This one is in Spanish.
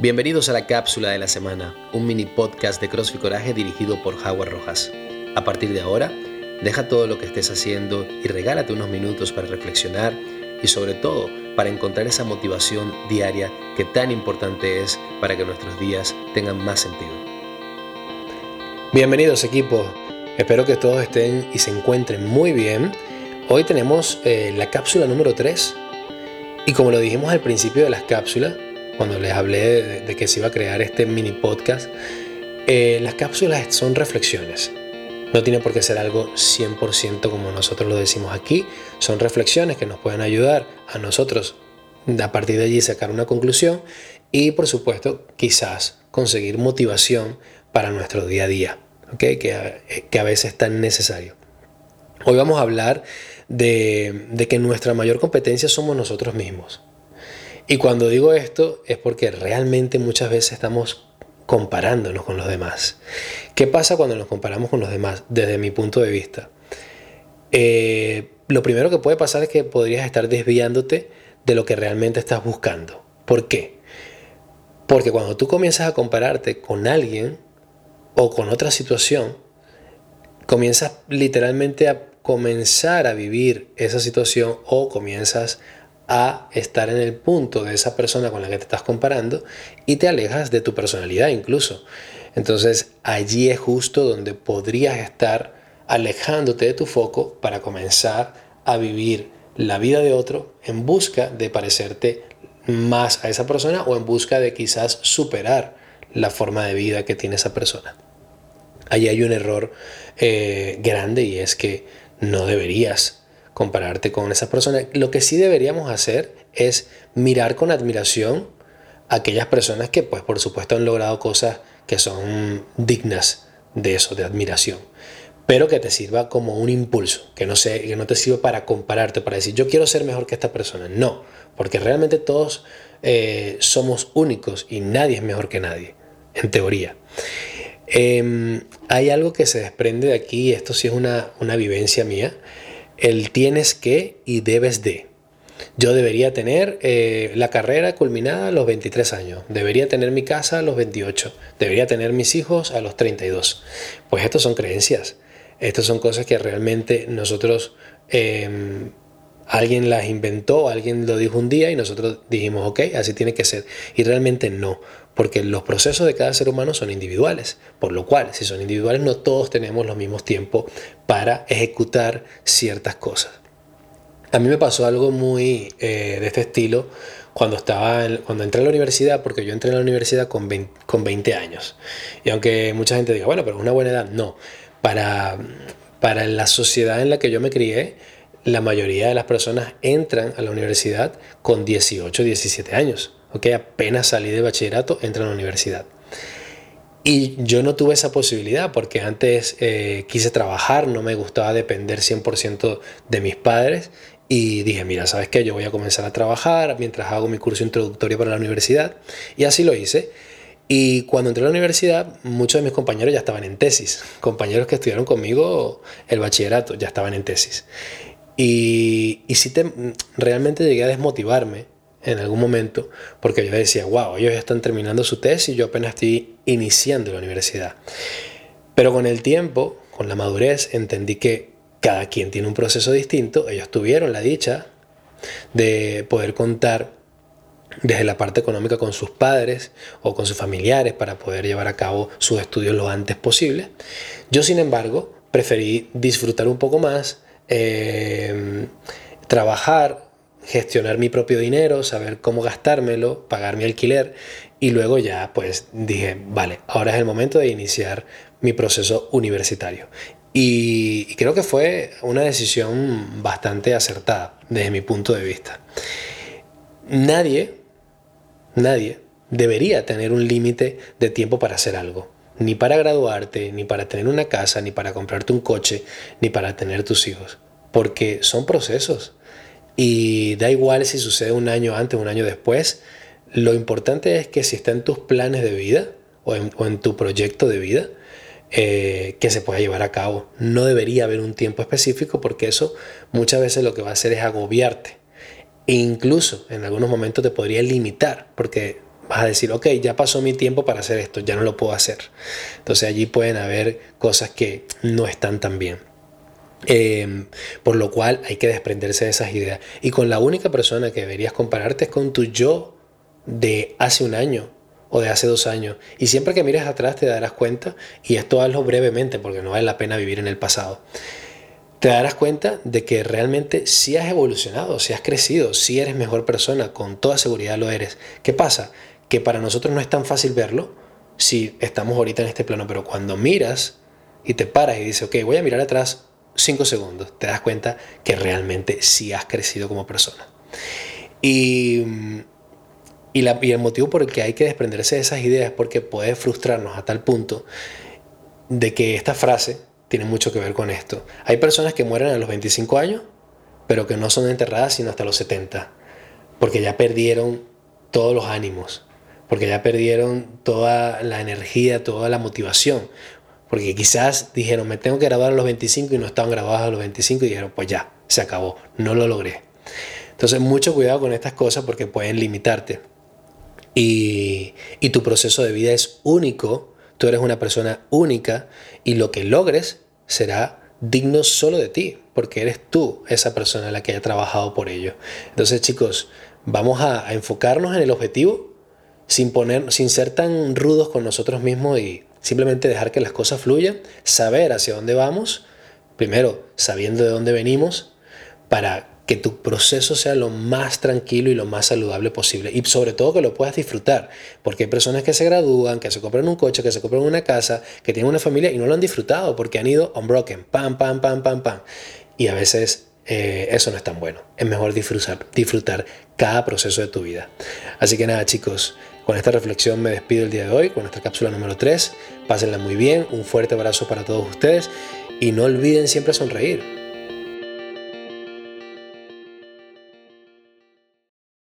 Bienvenidos a la cápsula de la semana, un mini podcast de CrossFit Coraje dirigido por Howard Rojas. A partir de ahora, deja todo lo que estés haciendo y regálate unos minutos para reflexionar y sobre todo para encontrar esa motivación diaria que tan importante es para que nuestros días tengan más sentido. Bienvenidos equipo, espero que todos estén y se encuentren muy bien. Hoy tenemos eh, la cápsula número 3 y como lo dijimos al principio de las cápsulas, cuando les hablé de, que se iba a crear este mini podcast, eh, las cápsulas son reflexiones. No tiene por qué ser algo 100% como nosotros lo decimos aquí. Son reflexiones que nos pueden ayudar a nosotros a partir de allí sacar una conclusión y por supuesto quizás conseguir motivación para nuestro día a día, que, que, a veces es tan necesario. Hoy vamos a hablar de, de que nuestra mayor competencia somos nosotros mismos. Y cuando digo esto es porque realmente muchas veces estamos comparándonos con los demás. ¿Qué pasa cuando nos comparamos con los demás? Desde mi punto de vista. Eh, lo primero que puede pasar es que podrías estar desviándote de lo que realmente estás buscando. ¿Por qué? Porque cuando tú comienzas a compararte con alguien o con otra situación, comienzas literalmente a comenzar a vivir esa situación o comienzas a estar en el punto de esa persona con la que te estás comparando y te alejas de tu personalidad incluso. Entonces allí es justo donde podrías estar alejándote de tu foco para comenzar a vivir la vida de otro en busca de parecerte más a esa persona o en busca de quizás superar la forma de vida que tiene esa persona. Allí hay un error eh, grande y es que no deberías compararte con esas personas. Lo que sí deberíamos hacer es mirar con admiración a aquellas personas que, pues, por supuesto, han logrado cosas que son dignas de eso, de admiración. Pero que te sirva como un impulso, que no, sé, que no te sirva para compararte, para decir, yo quiero ser mejor que esta persona. No, porque realmente todos eh, somos únicos y nadie es mejor que nadie, en teoría. Em, hay algo que se desprende de aquí, esto sí es una, una vivencia mía, el tienes que y debes de. Yo debería tener eh, la carrera culminada a los 23 años, debería tener mi casa a los 28, debería tener mis hijos a los 32. Pues estas son creencias, estas son cosas que realmente nosotros, em, alguien las inventó, alguien lo dijo un día y nosotros dijimos, ok, así tiene que ser. Y realmente no, porque los procesos de cada ser humano son individuales, por lo cual, si son individuales, no todos tenemos los mismos tiempos para ejecutar ciertas cosas. A mí me pasó algo muy eh, de este estilo cuando, estaba cuando entré a la universidad, porque yo entré a la universidad con 20, con 20 años. Y aunque mucha gente diga, bueno, pero es una buena edad, no. Para, para la sociedad en la que yo me crié, la mayoría de las personas entran a la universidad con 18, 17 años. ¿ok? Apenas salí de bachillerato, entré a la universidad. Y yo no tuve esa posibilidad porque antes eh, quise trabajar, no me gustaba depender 100% de mis padres y dije, mira, ¿sabes qué? Yo voy a comenzar a trabajar mientras hago mi curso introductorio para la universidad. Y así lo hice. Y cuando entré a la universidad, muchos de mis compañeros ya estaban en tesis. Compañeros que estudiaron conmigo el bachillerato ya estaban en tesis. Y, y sí te, realmente llegué a desmotivarme en algún momento, porque yo decía, wow, ellos ya están terminando su tesis y yo apenas estoy iniciando la universidad. Pero con el tiempo, con la madurez, entendí que cada quien tiene un proceso distinto. Ellos tuvieron la dicha de poder contar desde la parte económica con sus padres o con sus familiares para poder llevar a cabo sus estudios lo antes posible. Yo, sin embargo, preferí disfrutar un poco más, eh, trabajar gestionar mi propio dinero, saber cómo gastármelo, pagar mi alquiler y luego ya pues dije, vale, ahora es el momento de iniciar mi proceso universitario. Y, creo que fue una decisión bastante acertada desde mi punto de vista. Nadie, nadie debería tener un límite de tiempo para hacer algo. Ni para graduarte, ni para tener una casa, ni para comprarte un coche, ni para tener tus hijos. Porque son procesos. Y da igual si sucede un año antes o un año después, lo importante es que si está en tus planes de vida o en, tu proyecto de vida, eh, que se pueda llevar a cabo. No debería haber un tiempo específico porque eso muchas veces lo que va a hacer es agobiarte. E incluso en algunos momentos te podría limitar porque vas vas a decir, ok, ya pasó mi tiempo para hacer esto, ya no lo puedo hacer. Entonces allí pueden haber cosas que no están tan bien. Em, por lo cual hay que desprenderse de esas ideas. Y con la única persona que deberías compararte es con tu yo de hace un año o de hace dos años. Y siempre que mires atrás te darás cuenta, y esto hazlo brevemente porque no vale la pena vivir en el pasado, te darás cuenta de que realmente sí has evolucionado, sí has crecido, sí eres mejor persona, con toda seguridad lo eres. ¿Qué pasa? Que para nosotros no es tan fácil verlo si estamos ahorita en este plano, pero cuando miras y te paras y dices, ok, voy a mirar atrás cinco segundos, te das cuenta que realmente sí has crecido como persona. Y, y, la, y el motivo por el que hay que desprenderse de esas ideas es porque puede frustrarnos a tal punto de que esta frase tiene mucho que ver con esto. Hay personas que mueren a los 25 años, pero que no son enterradas sino hasta los 70, porque ya perdieron todos los ánimos, porque ya perdieron toda la energía, toda la motivación, porque quizás dijeron, me tengo que graduar a los 25 y no estaban graduados a los 25 y dijeron, pues ya, se acabó, no lo logré. Entonces, mucho cuidado con estas cosas porque pueden limitarte. Y, y tu proceso de vida es único Tú eres una persona única y lo que logres será digno solo de ti, porque eres tú esa persona la que haya trabajado por ello. Entonces, chicos, vamos a, enfocarnos en el objetivo sin, poner, sin ser tan rudos con nosotros mismos y simplemente dejar que las cosas fluyan, saber hacia dónde vamos, primero sabiendo de dónde venimos, para que tu proceso sea lo más tranquilo y lo más saludable posible. Y sobre todo que lo puedas disfrutar. Porque hay personas que se gradúan, que se compran un coche, que se compran una casa, que tienen una familia y no lo han disfrutado porque han ido unbroken. Pam, pam, pam, pam, pam. Y a veces eh, eso no es tan bueno. Es mejor disfrutar, disfrutar cada proceso de tu vida. Así que nada, chicos. Con esta reflexión me despido el día de hoy, con nuestra cápsula número 3. Pásenla muy bien, un fuerte abrazo para todos ustedes y no olviden siempre sonreír